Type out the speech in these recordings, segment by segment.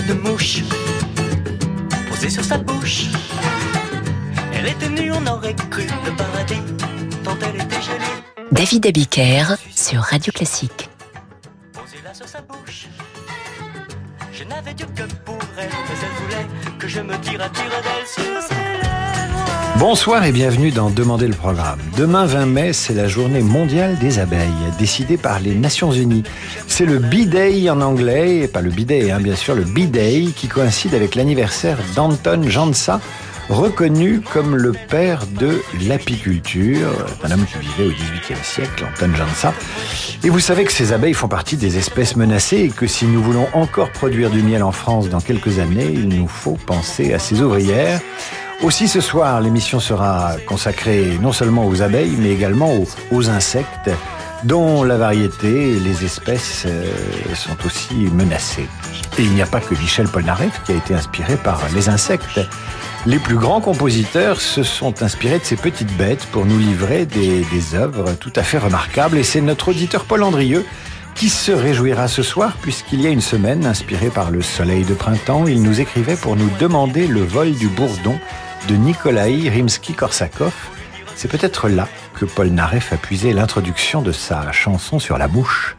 petite mouche posée sur sa bouche. Elle était nue, on aurait cru le paradis, tant elle était jolie. David Abiker sur Radio Classique. Posée là sur sa bouche. Je n'avais Dieu que pour elle, mais elle voulait que je me tire à tire d'elle sur. Bonsoir et bienvenue dans Demander le programme. Demain 20 mai, c'est la journée mondiale des abeilles, décidée par les Nations Unies. C'est le B-Day en anglais, pas le B-Day, hein, bien sûr, le B-Day, qui coïncide avec l'anniversaire d'Anton Jansa, reconnu comme le père de l'apiculture, un homme qui vivait au XVIIIe siècle, Anton Jansa. Et vous savez que ces abeilles font partie des espèces menacées et que si nous voulons encore produire du miel en France dans quelques années, il nous faut penser à ces ouvrières. Aussi ce soir, l'émission sera consacrée non seulement aux abeilles, mais également aux, insectes, dont la variété et les espèces euh, sont aussi menacées. Et il n'y a pas que Michel Polnareff qui a été inspiré par les insectes. Les plus grands compositeurs se sont inspirés de ces petites bêtes pour nous livrer des, des œuvres tout à fait remarquables. Et c'est notre auditeur Paul Andrieux qui se réjouira ce soir puisqu'il y a une semaine, inspiré par le soleil de printemps, il nous écrivait pour nous demander le vol du bourdon de Nikolai Rimsky-Korsakov. C'est peut-être là que Paul Naref a puisé l'introduction de sa chanson sur la mouche.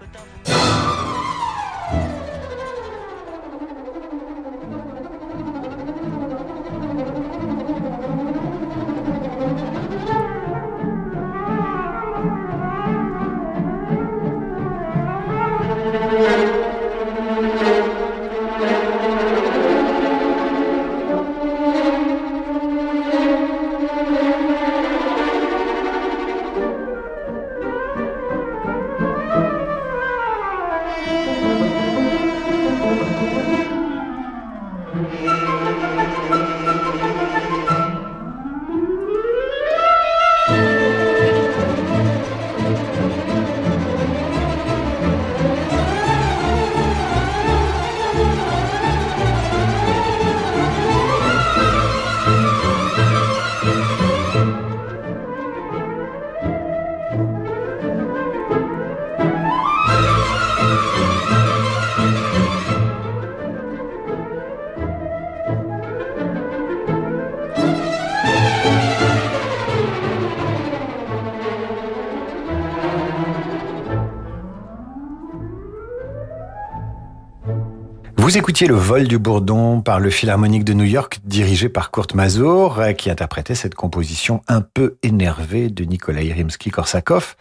Vous écoutiez le vol du bourdon par le Philharmonique de New York dirigé par Kurt Mazur qui interprétait cette composition un peu énervée de Nikolai Rimsky-Korsakov.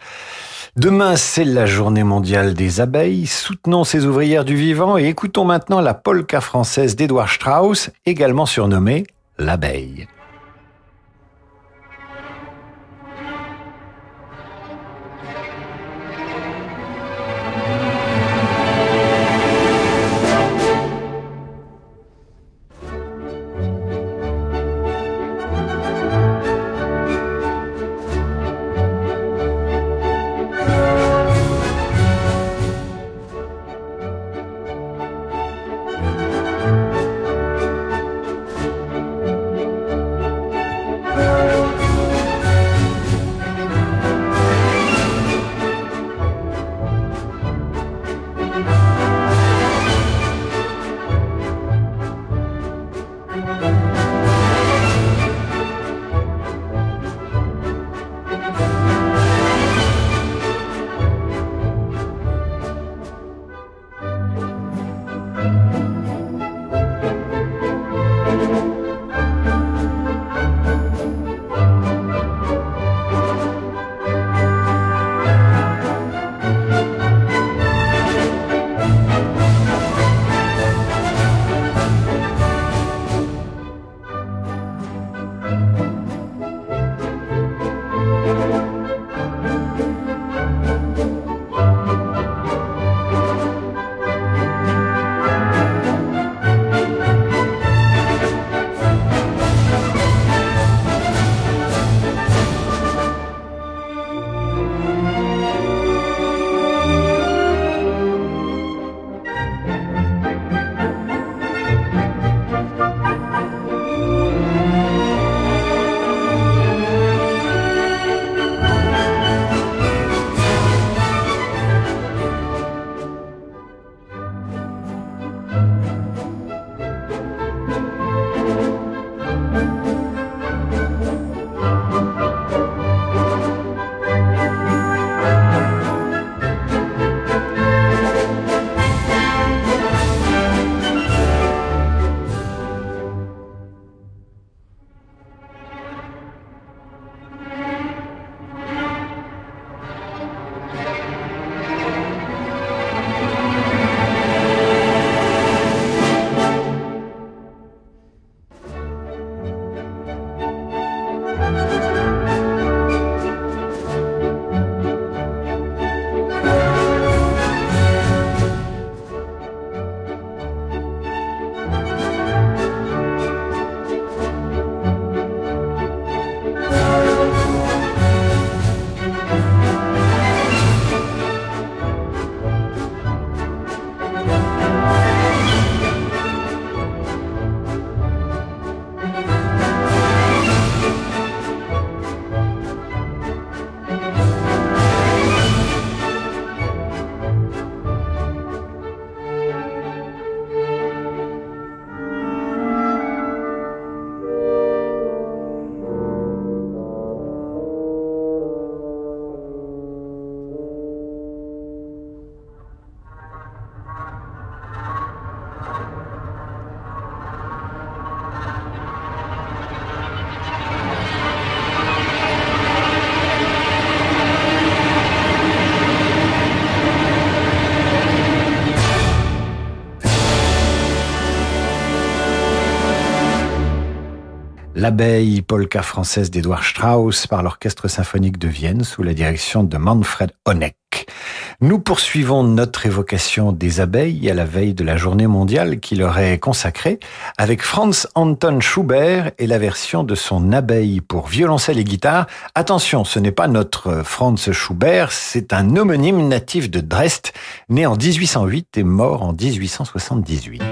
Demain, c'est la journée mondiale des abeilles. Soutenons ces ouvrières du vivant et écoutons maintenant la polka française d'Edouard Strauss, également surnommée l'abeille. L'abeille, polka française d'Edouard Strauss par l'Orchestre symphonique de Vienne sous la direction de Manfred Honeck. Nous poursuivons notre évocation des abeilles à la veille de la journée mondiale qui leur est consacrée avec Franz Anton Schubert et la version de son abeille pour violoncelle et guitare. Attention, ce n'est pas notre Franz Schubert, c'est un homonyme natif de Dresde, né en 1808 et mort en 1878.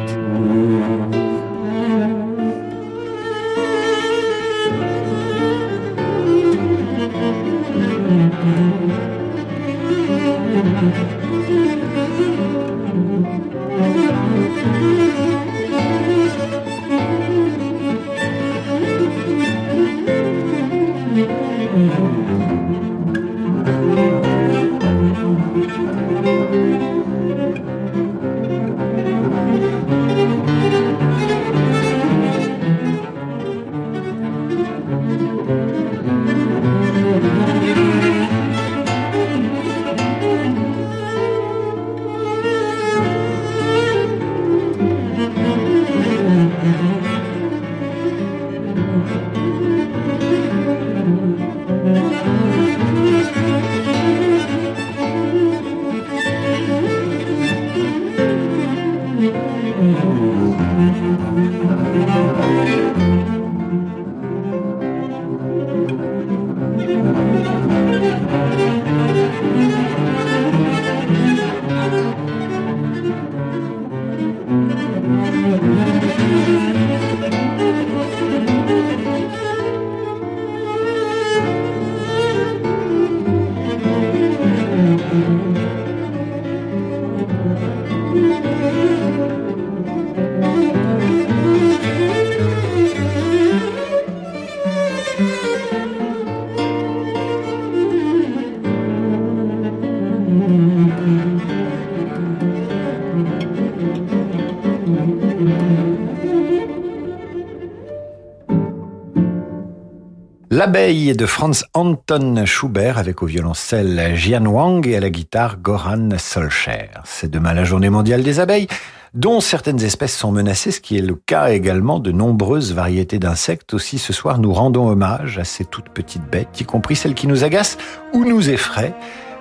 L'abeille de Franz Anton Schubert avec au violoncelle Jian Wang et à la guitare Goran Solcher. C'est demain la journée mondiale des abeilles dont certaines espèces sont menacées, ce qui est le cas également de nombreuses variétés d'insectes. Aussi ce soir, nous rendons hommage à ces toutes petites bêtes, y compris celles qui nous agacent ou nous effraient.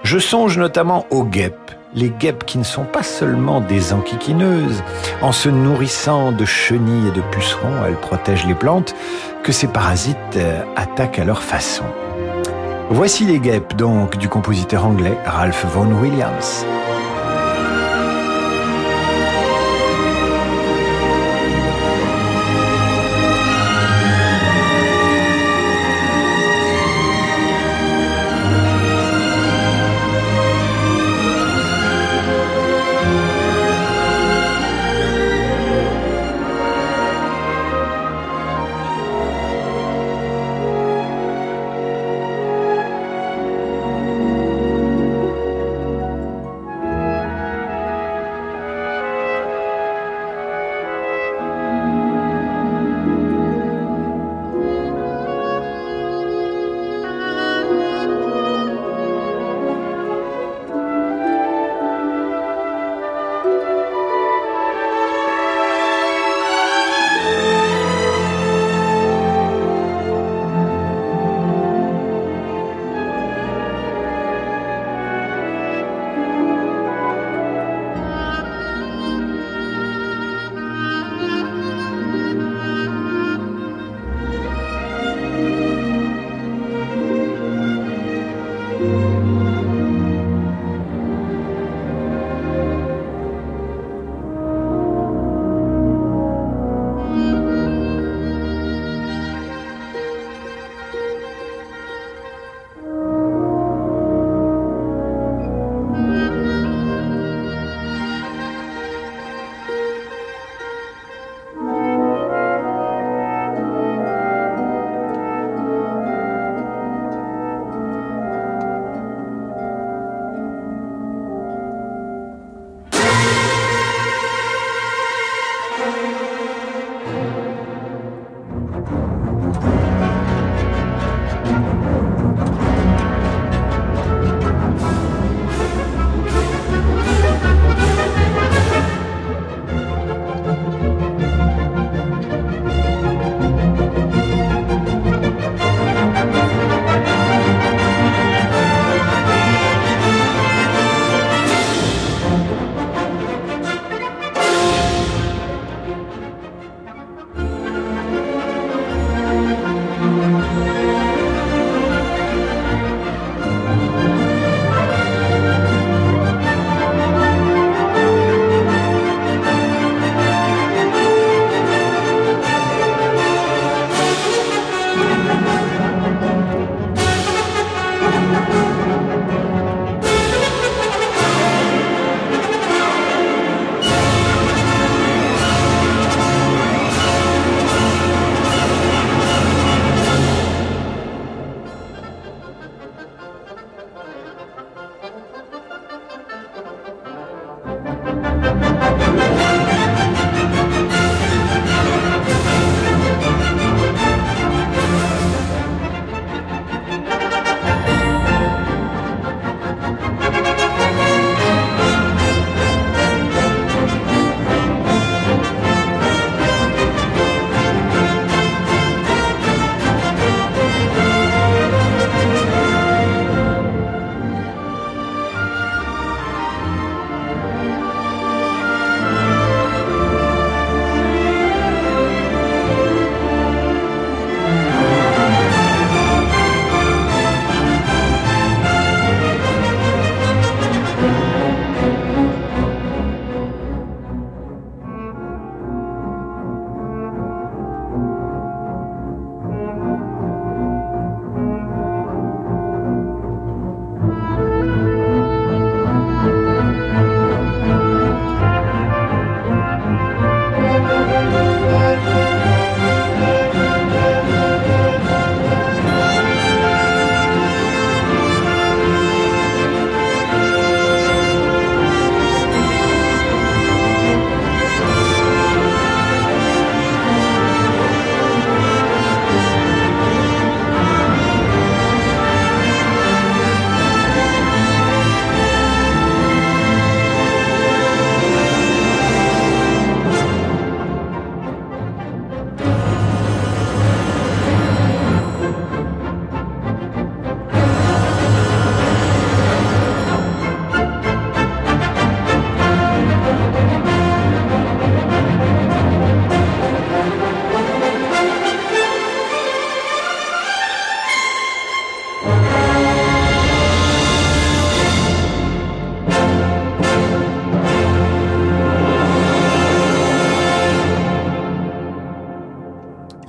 Je songe notamment aux guêpes les guêpes qui ne sont pas seulement des enquiquineuses. En se nourrissant de chenilles et de pucerons, elles protègent les plantes que ces parasites euh, attaquent à leur façon. Voici les guêpes donc du compositeur anglais Ralph Vaughan Williams.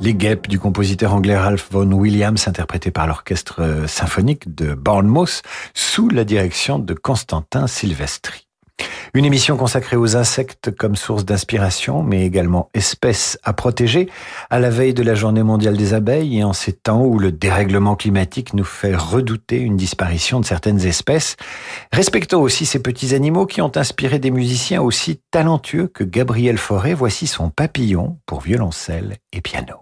Des guêpes du compositeur anglais Ralph Vaughan Williams, interprété par l'orchestre symphonique de Bournemouth, sous la direction de Constantin Silvestri. Une émission consacrée aux insectes comme source d'inspiration, mais également espèces à protéger, à la veille de la journée mondiale des abeilles et en ces temps où le dérèglement climatique nous fait redouter une disparition de certaines espèces. Respectons aussi ces petits animaux qui ont inspiré des musiciens aussi talentueux que Gabriel Fauré. Voici son papillon pour violoncelle et piano.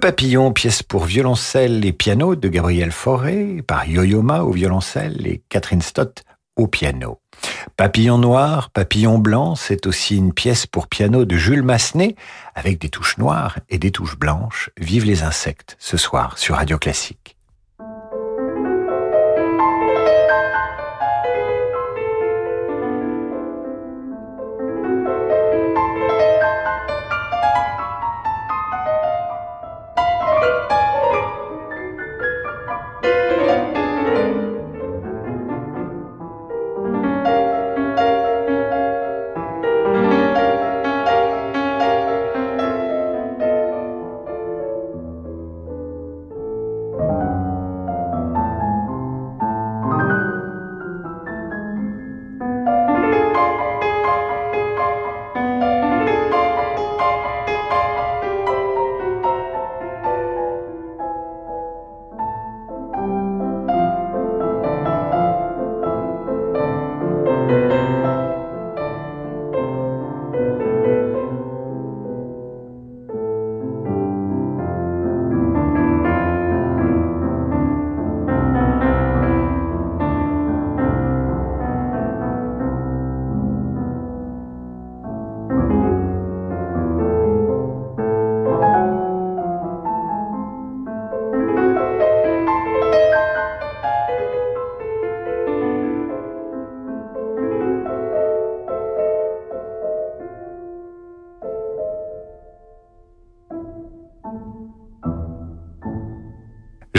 Papillon, pièce pour violoncelle et piano de Gabriel Fauré, par Yo-Yo-Ma au violoncelle et Catherine Stott au piano. Papillon noir, papillon blanc, c'est aussi une pièce pour piano de Jules Massenet, avec des touches noires et des touches blanches. Vive les insectes, ce soir sur Radio Classique.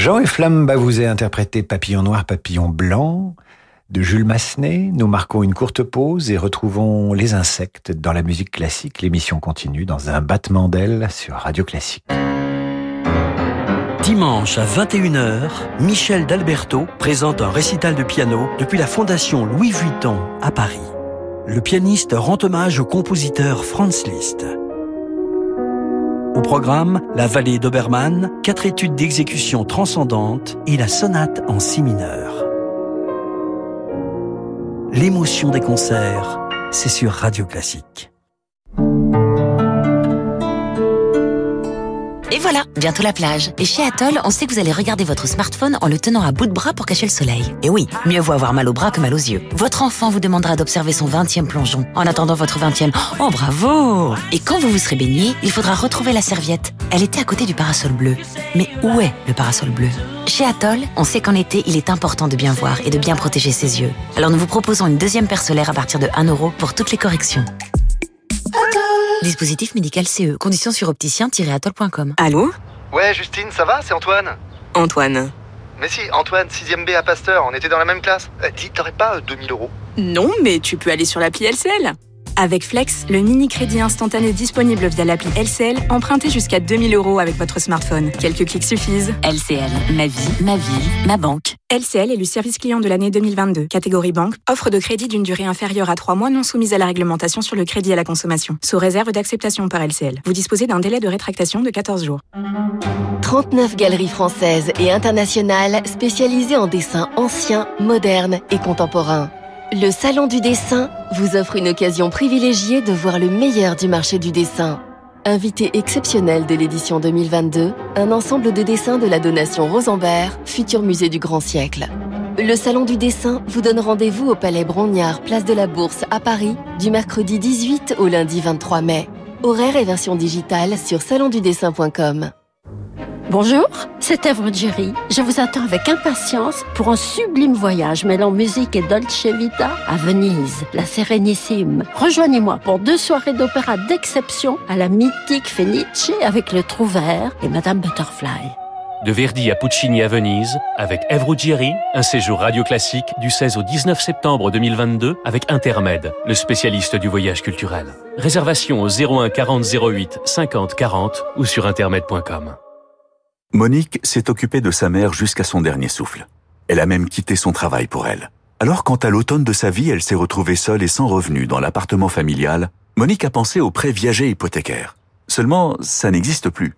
Jean et Flamme Bavouzet interprété Papillon noir, papillon blanc de Jules Massenet. Nous marquons une courte pause et retrouvons les insectes dans la musique classique. L'émission continue dans un battement d'ailes sur Radio Classique. Dimanche à 21h, Michel D'Alberto présente un récital de piano depuis la Fondation Louis Vuitton à Paris. Le pianiste rend hommage au compositeur Franz Liszt. Au programme, la vallée d'Obermann, quatre études d'exécution transcendantes et la sonate en si mineur. L'émotion des concerts, c'est sur Radio Classique. Et voilà, bientôt la plage. Et chez Atoll, on sait que vous allez regarder votre smartphone en le tenant à bout de bras pour cacher le soleil. Et oui, mieux vaut avoir mal au bras que mal aux yeux. Votre enfant vous demandera d'observer son 20e plongeon. En attendant votre 20e, oh bravo Et quand vous vous serez baigné, il faudra retrouver la serviette. Elle était à côté du parasol bleu. Mais où est le parasol bleu? Chez Atoll, on sait qu'en été, il est important de bien voir et de bien protéger ses yeux. Alors nous vous proposons une deuxième paire solaire à partir de 1 euro pour toutes les corrections. Dispositif médical CE. Conditions sur opticien-atoll.com. Allô Ouais, Justine, ça va C'est Antoine Antoine. Mais si, Antoine, 6ème B à Pasteur, on était dans la même classe. Euh, dis, t'aurais pas euh, 2000 euros? Non, mais tu peux aller sur l'appli LCL. Avec Flex, le mini-crédit instantané disponible via l'appli LCL, empruntez jusqu'à 2000 euros avec votre smartphone. Quelques clics suffisent. LCL. Ma vie, ma ville, ma banque. LCL est le service client de l'année 2022. Catégorie banque, offre de crédit d'une durée inférieure à 3 mois non soumise à la réglementation sur le crédit à la consommation, sous réserve d'acceptation par LCL. Vous disposez d'un délai de rétractation de 14 jours. 39 galeries françaises et internationales spécialisées en dessins anciens, modernes et contemporains. Le Salon du dessin vous offre une occasion privilégiée de voir le meilleur du marché du dessin. Invité exceptionnel de l'édition 2022, un ensemble de dessins de la donation Rosenberg, futur musée du grand siècle. Le Salon du dessin vous donne rendez-vous au Palais Brognard, place de la Bourse à Paris, du mercredi 18 au lundi 23 mai. Horaire et version digitale sur salondudessin.com. Bonjour, c'est Jerry. Je vous attends avec impatience pour un sublime voyage mêlant musique et Dolce Vita à Venise, la Sérénissime. Rejoignez-moi pour deux soirées d'opéra d'exception à la mythique Fenice avec le Trouvert et Madame Butterfly. De Verdi à Puccini à Venise, avec Èvre Ruggieri, un séjour radio classique du 16 au 19 septembre 2022 avec Intermed, le spécialiste du voyage culturel. Réservation au 01 40 08 50 40 ou sur intermed.com. Monique s'est occupée de sa mère jusqu'à son dernier souffle. Elle a même quitté son travail pour elle. Alors quand à l'automne de sa vie, elle s'est retrouvée seule et sans revenu dans l'appartement familial, Monique a pensé au prêt viager hypothécaire. Seulement, ça n'existe plus.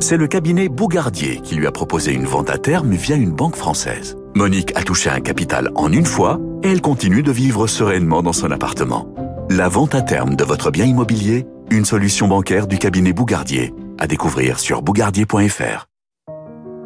C'est le cabinet Bougardier qui lui a proposé une vente à terme via une banque française. Monique a touché un capital en une fois et elle continue de vivre sereinement dans son appartement. La vente à terme de votre bien immobilier, une solution bancaire du cabinet Bougardier. À découvrir sur bougardier.fr.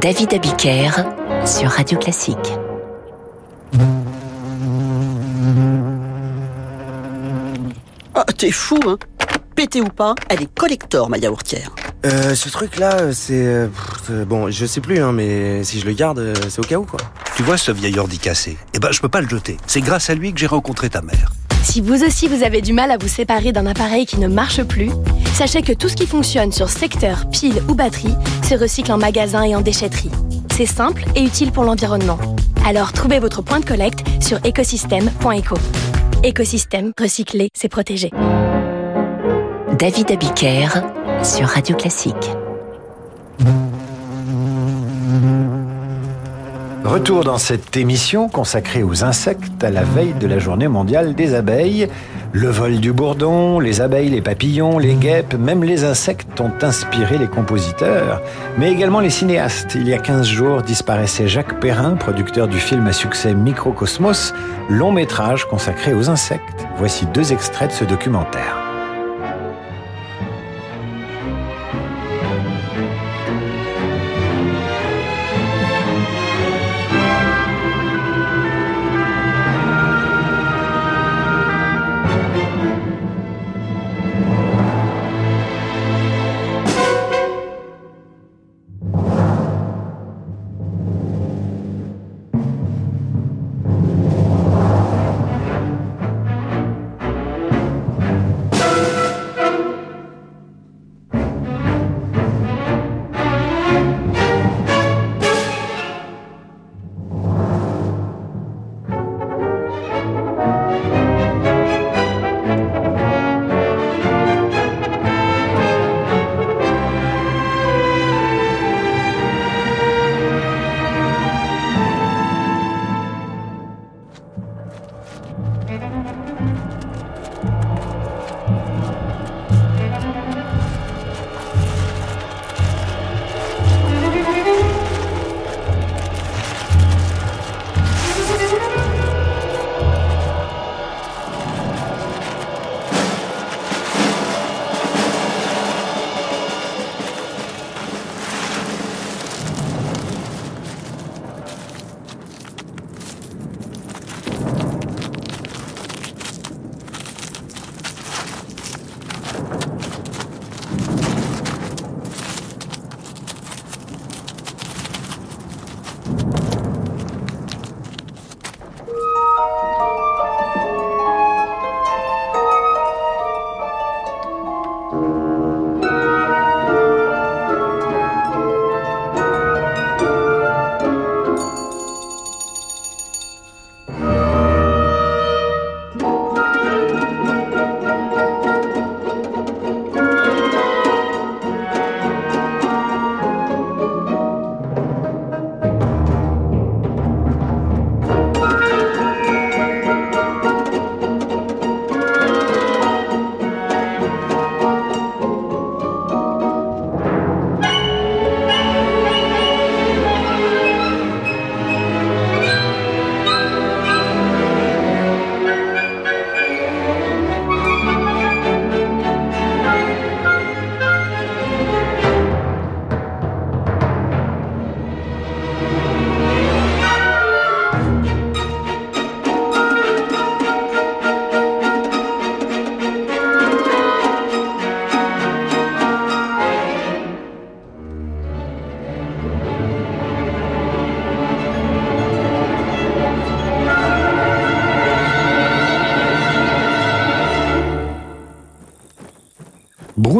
David Abiker sur Radio Classique. Ah, t'es fou, hein Pété ou pas, elle est collector, ma yaourtière. Euh, ce truc-là, c'est... euh, euh, bon, je sais plus, hein, mais si je le garde, euh, c'est au cas où, quoi. Tu vois ce vieil ordi cassé? Eh ben, je peux pas le jeter. C'est grâce à lui que j'ai rencontré ta mère. Si vous aussi vous avez du mal à vous séparer d'un appareil qui ne marche plus, sachez que tout ce qui fonctionne sur secteur, pile ou batterie se recycle en magasin et en déchetterie. C'est simple et utile pour l'environnement. Alors trouvez votre point de collecte sur écosystème.eco. Écosystème, recycler, c'est protéger. David Abiker sur Radio Classique. Retour dans cette émission consacrée aux insectes à la veille de la journée mondiale des abeilles. Le vol du bourdon, les abeilles, les papillons, les guêpes, même les insectes ont inspiré les compositeurs, mais également les cinéastes. Il y a 15 jours disparaissait Jacques Perrin, producteur du film à succès Microcosmos, long métrage consacré aux insectes. Voici deux extraits de ce documentaire.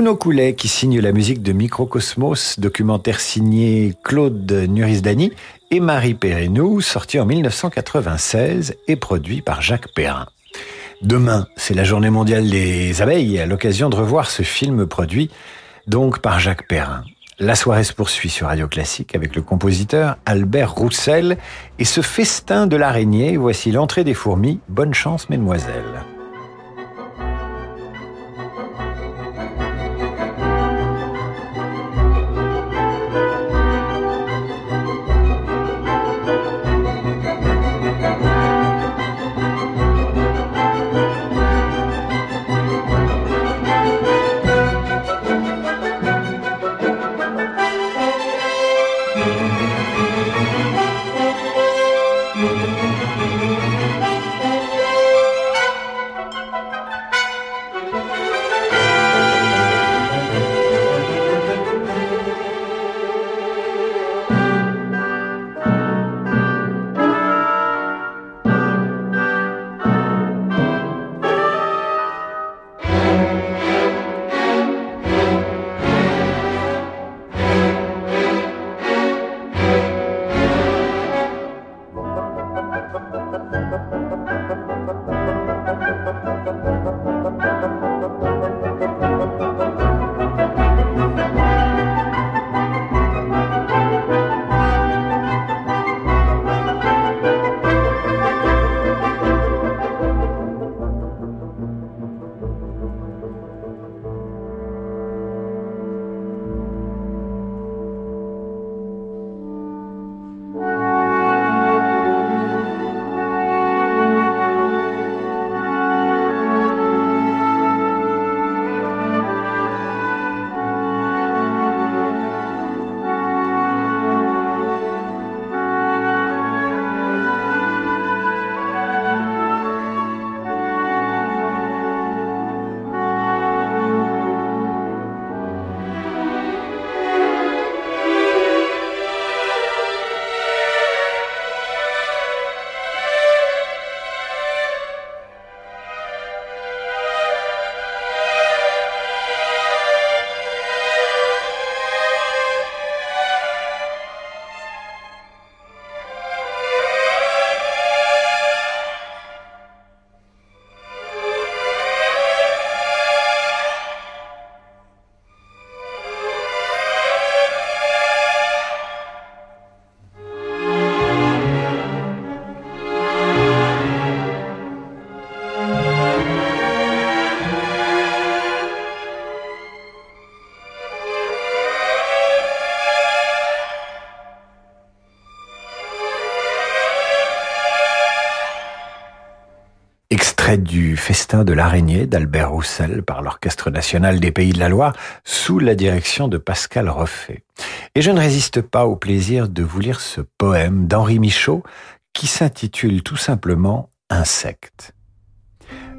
Bruno Coulet qui signe la musique de Microcosmos, documentaire signé Claude Nurisdani et Marie Perrineau, sorti en 1996 et produit par Jacques Perrin. Demain, c'est la journée mondiale des abeilles, à l'occasion de revoir ce film produit donc par Jacques Perrin. La soirée se poursuit sur Radio Classique avec le compositeur Albert Roussel et ce festin de l'araignée. Voici l'entrée des fourmis. Bonne chance, mesdemoiselles. Du Festin de l'araignée d'Albert Roussel par l'Orchestre national des Pays de la Loire sous la direction de Pascal Roffet. Et je ne résiste pas au plaisir de vous lire ce poème d'Henri Michaud qui s'intitule tout simplement Insectes.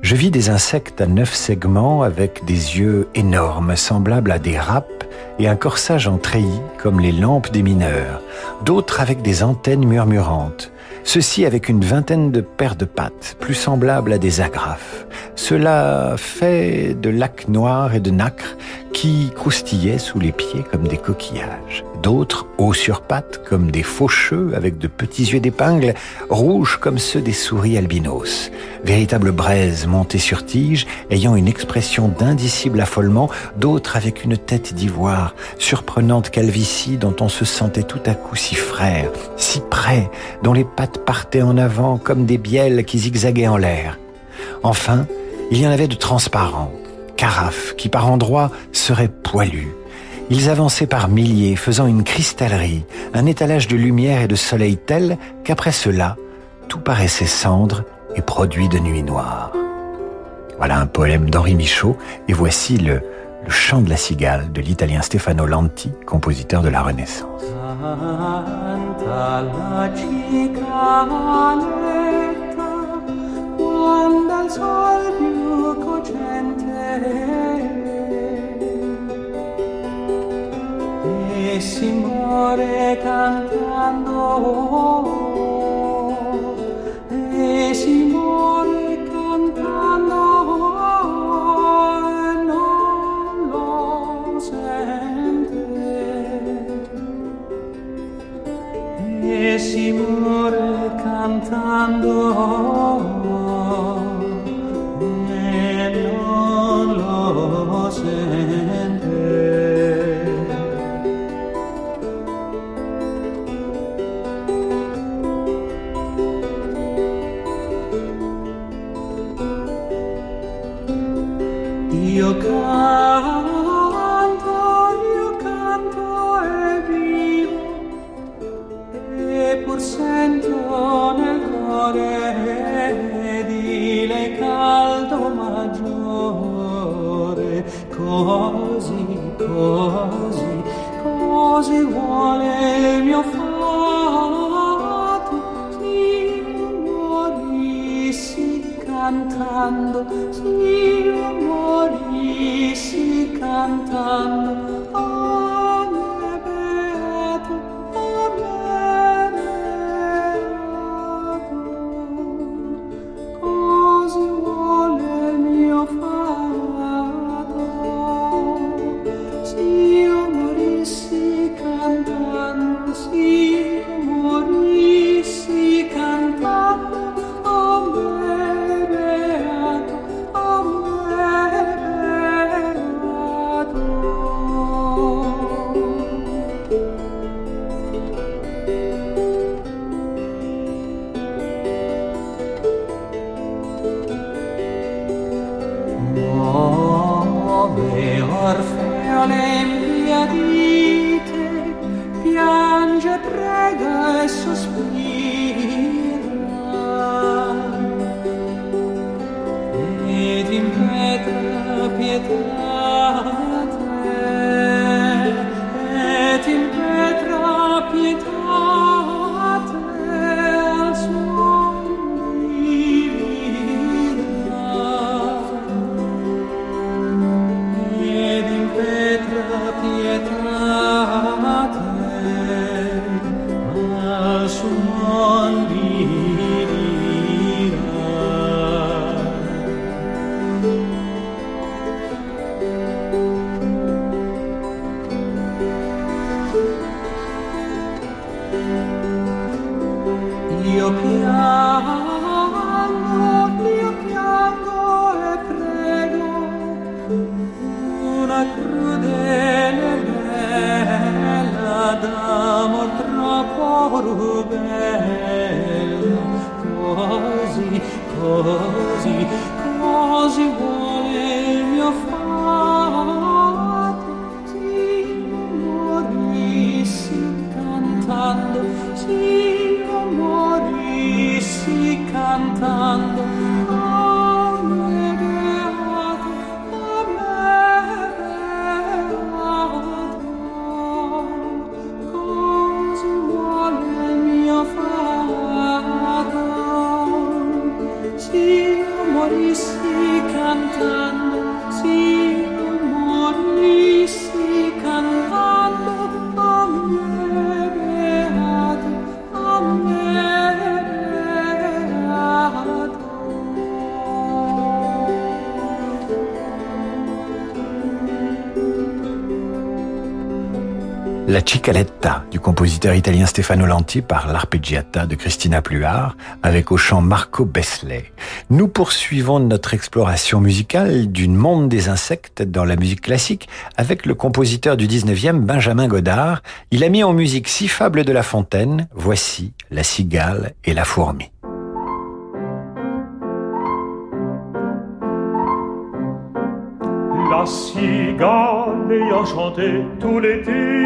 Je vis des insectes à neuf segments avec des yeux énormes semblables à des râpes et un corsage en treillis comme les lampes des mineurs, d'autres avec des antennes murmurantes, Ceci avec une vingtaine de paires de pattes, plus semblables à des agrafes. Cela fait de lacs noirs et de nacres qui croustillaient sous les pieds comme des coquillages. D'autres, hauts sur pattes, comme des faucheux avec de petits yeux d'épingle, rouges comme ceux des souris albinos. Véritables braises montées sur tige, ayant une expression d'indicible affolement, d'autres avec une tête d'ivoire, surprenante calvitie dont on se sentait tout à coup si frère, si près, dont les pattes partaient en avant comme des bielles qui zigzaguaient en l'air. Enfin, il y en avait de transparents, qui par endroits seraient poilus. Ils avançaient par milliers, faisant une cristallerie, un étalage de lumière et de soleil tel qu'après cela, tout paraissait cendre et produit de nuit noire. Voilà un poème d'Henri Michaud, et voici le, chant de la cigale de l'italien Stefano Lanti, compositeur de la Renaissance. 我 Du compositeur italien Stefano Lanti par l'arpeggiata de Christina Pluart avec au chant Marco Besley. Nous poursuivons notre exploration musicale d'une monde des insectes dans la musique classique avec le compositeur du 19e Benjamin Godard. Il a mis en musique six fables de La Fontaine. Voici La cigale et la fourmi. La cigale ayant chanté tout l'été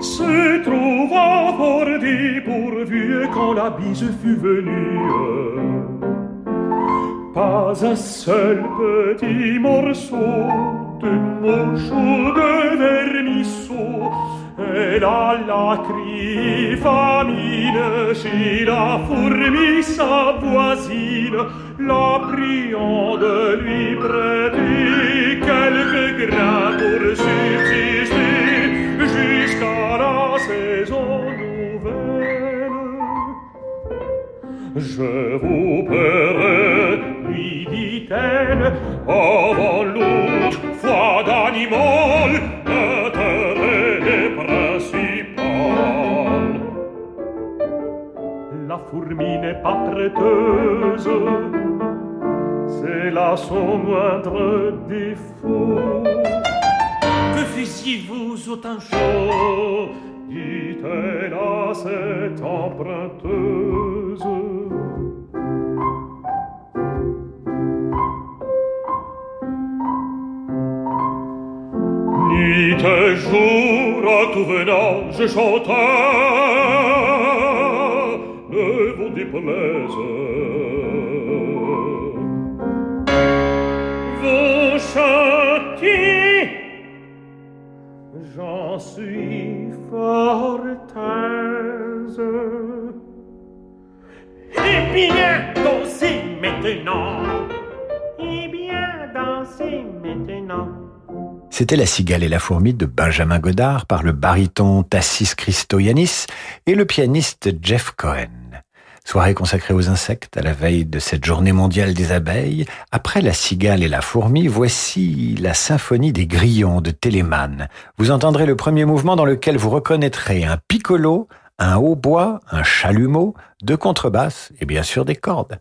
se trouva fort dépourvue quand la bise fut venue. Pas un seul petit morceau de mouche ou de vermisseau. Elle alla crier famine chez la fourmi sa voisine, la priant de lui prêter quelques grains pour subsister jusqu'à la saison nouvelle. Je vous paierai, lui dit-elle, avant l'autre fourmi n'est pas prêteuse, c'est là son moindre défaut. Que faisiez-vous autant chaud? Dit-elle à cette emprunteuse. Nuit et jour, à tout venant, je chantais vous déplaise. Vous chantez, j'en suis fort aise. Eh bien, dansez maintenant. Eh bien, dansez maintenant. C'était La cigale et la fourmi de Benjamin Godard par le baryton Tassis Christoyanis et le pianiste Jeff Cohen. Soirée consacrée aux insectes à la veille de cette journée mondiale des abeilles. Après La cigale et la fourmi, voici la symphonie des grillons de Téléman. Vous entendrez le premier mouvement dans lequel vous reconnaîtrez un piccolo, un hautbois, un chalumeau, deux contrebasses et bien sûr des cordes.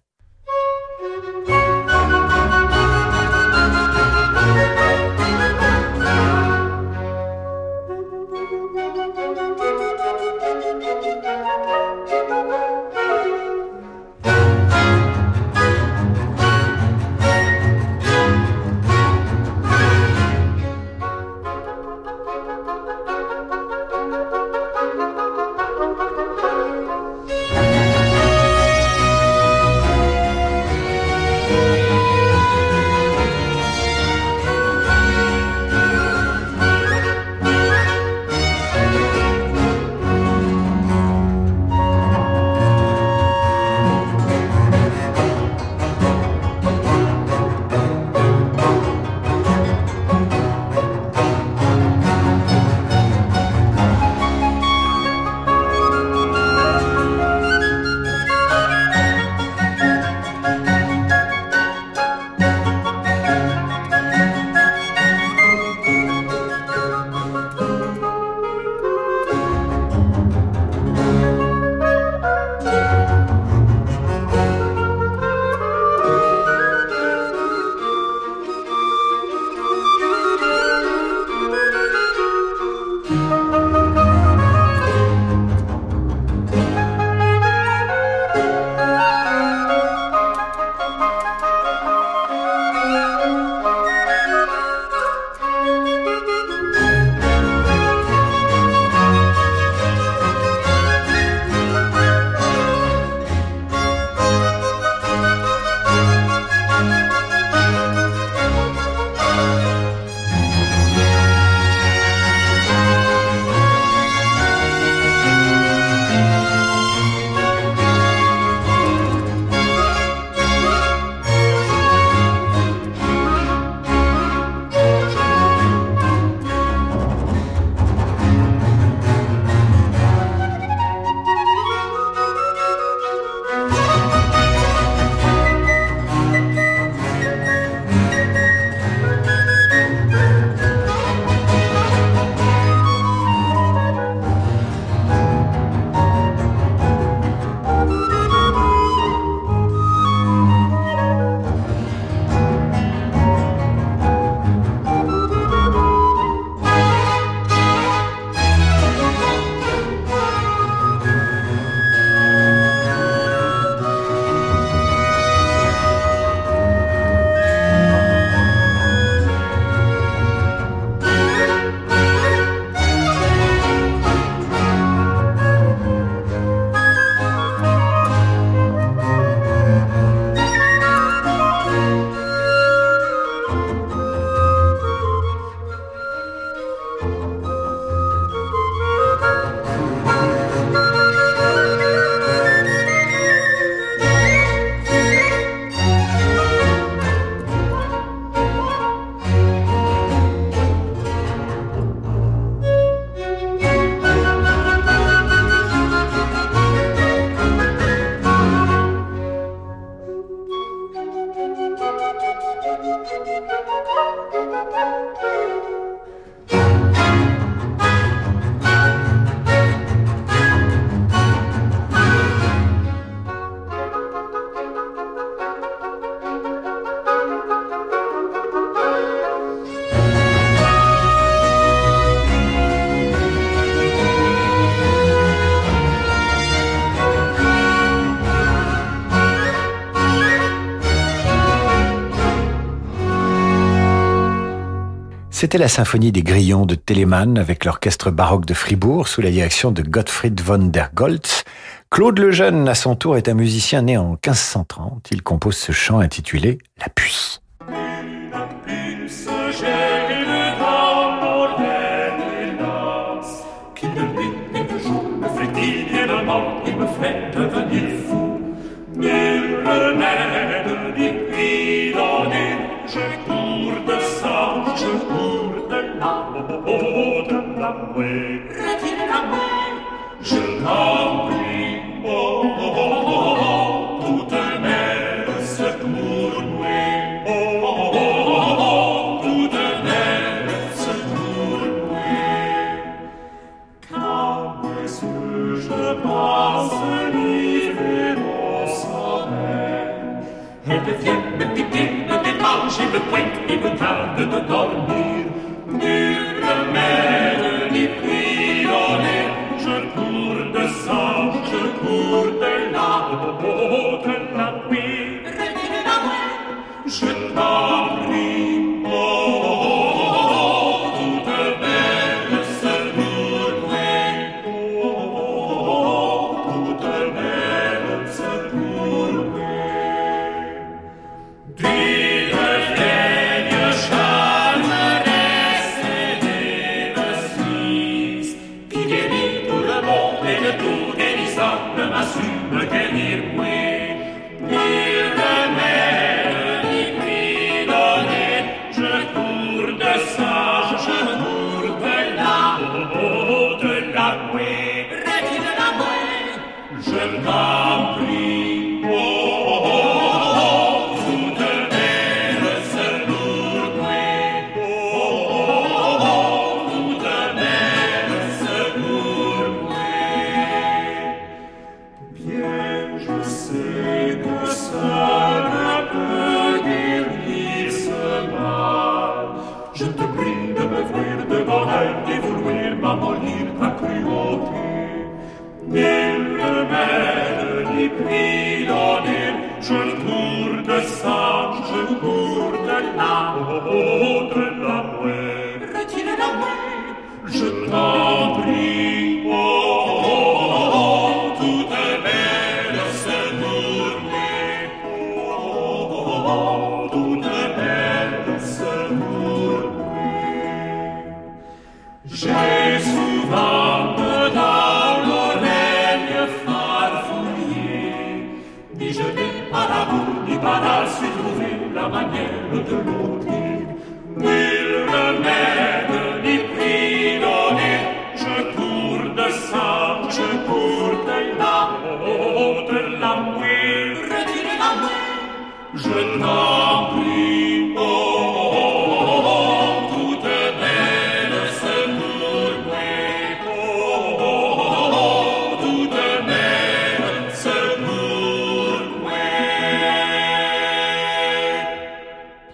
C'était la symphonie des Grillons de Telemann avec l'orchestre baroque de Fribourg sous la direction de Gottfried von der Goltz. Claude Lejeune, à son tour, est un musicien né en 1530. Il compose ce chant intitulé La puissance.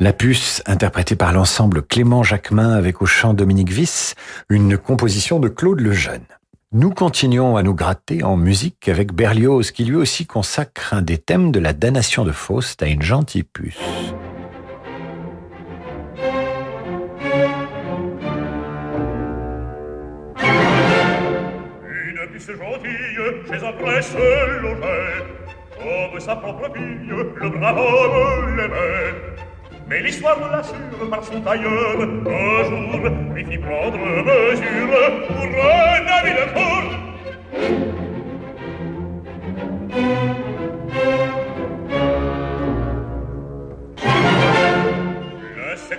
La puce, interprétée par l'ensemble Clément Jacquemin avec au chant Dominique Viss, une composition de Claude Lejeune. Nous continuons à nous gratter en musique avec Berlioz, qui lui aussi consacre un des thèmes de la damnation de Faust à une gentille puce. Une puce gentille, chez un presse sa propre fille, le l'aimait mais l'histoire nous l'assure par son tailleur, Un jour, lui fit prendre mesure pour un ami de cour.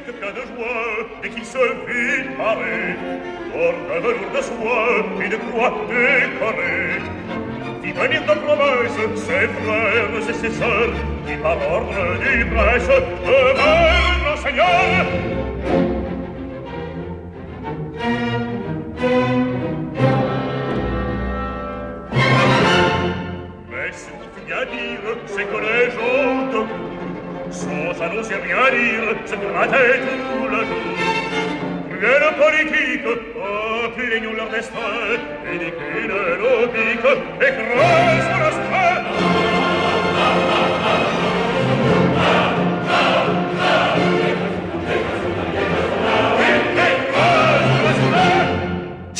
Le cas de joie, dès qu'il se fit parer, porte un velours de soie et de croix décorée. Fit venir de promesse, ses frères et ses sœurs, Eh, di pavor di presse, e eh, verno, Signore,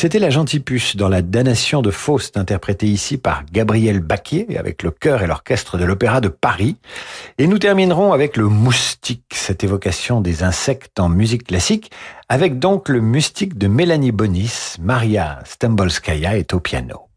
C'était la gentille puce dans la damnation de Faust, interprétée ici par Gabriel Baquier avec le chœur et l'orchestre de l'Opéra de Paris. Et nous terminerons avec le moustique, cette évocation des insectes en musique classique, avec donc le moustique de Mélanie Bonis, Maria Stembolskaya est au piano.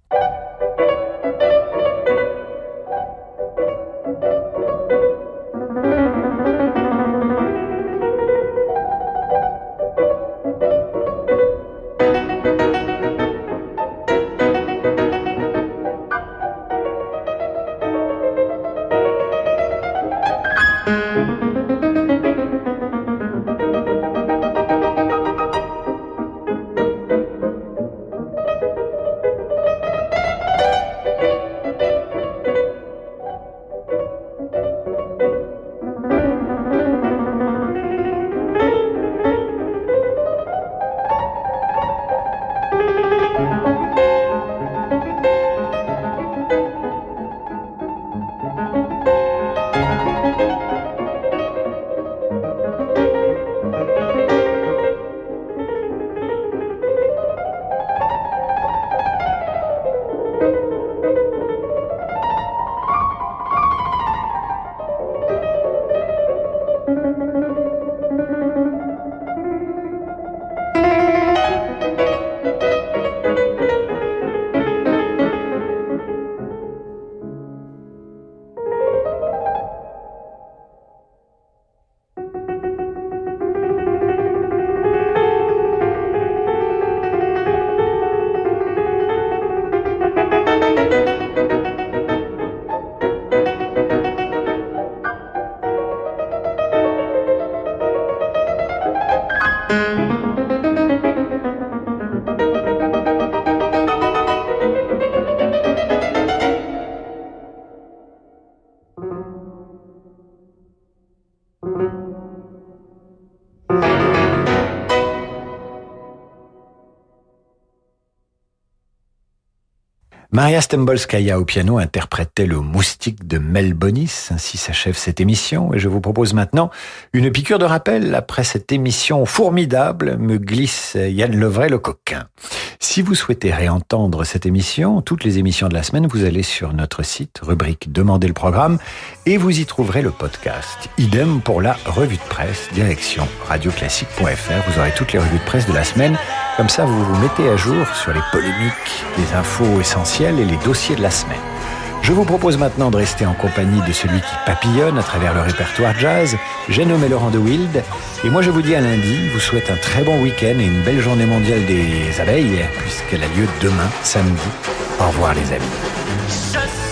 Maria Stembolskaya au piano interprétait le moustique de Mel Bonis. Ainsi s'achève cette émission et je vous propose maintenant une piqûre de rappel. Après cette émission formidable, me glisse Yann Levray le coquin. Si vous souhaitez réentendre cette émission, toutes les émissions de la semaine, vous allez sur notre site, rubrique Demandez le programme, et vous y trouverez le podcast. Idem pour la revue de presse, direction radioclassique.fr. Vous aurez toutes les revues de presse de la semaine. Comme ça, vous vous mettez à jour sur les polémiques, les infos essentielles et les dossiers de la semaine. Je vous propose maintenant de rester en compagnie de celui qui papillonne à travers le répertoire jazz. J'ai nommé Laurent de Wild. Et moi, je vous dis à lundi, vous souhaite un très bon week-end et une belle journée mondiale des abeilles, puisqu'elle a lieu demain, samedi. Au revoir, les amis.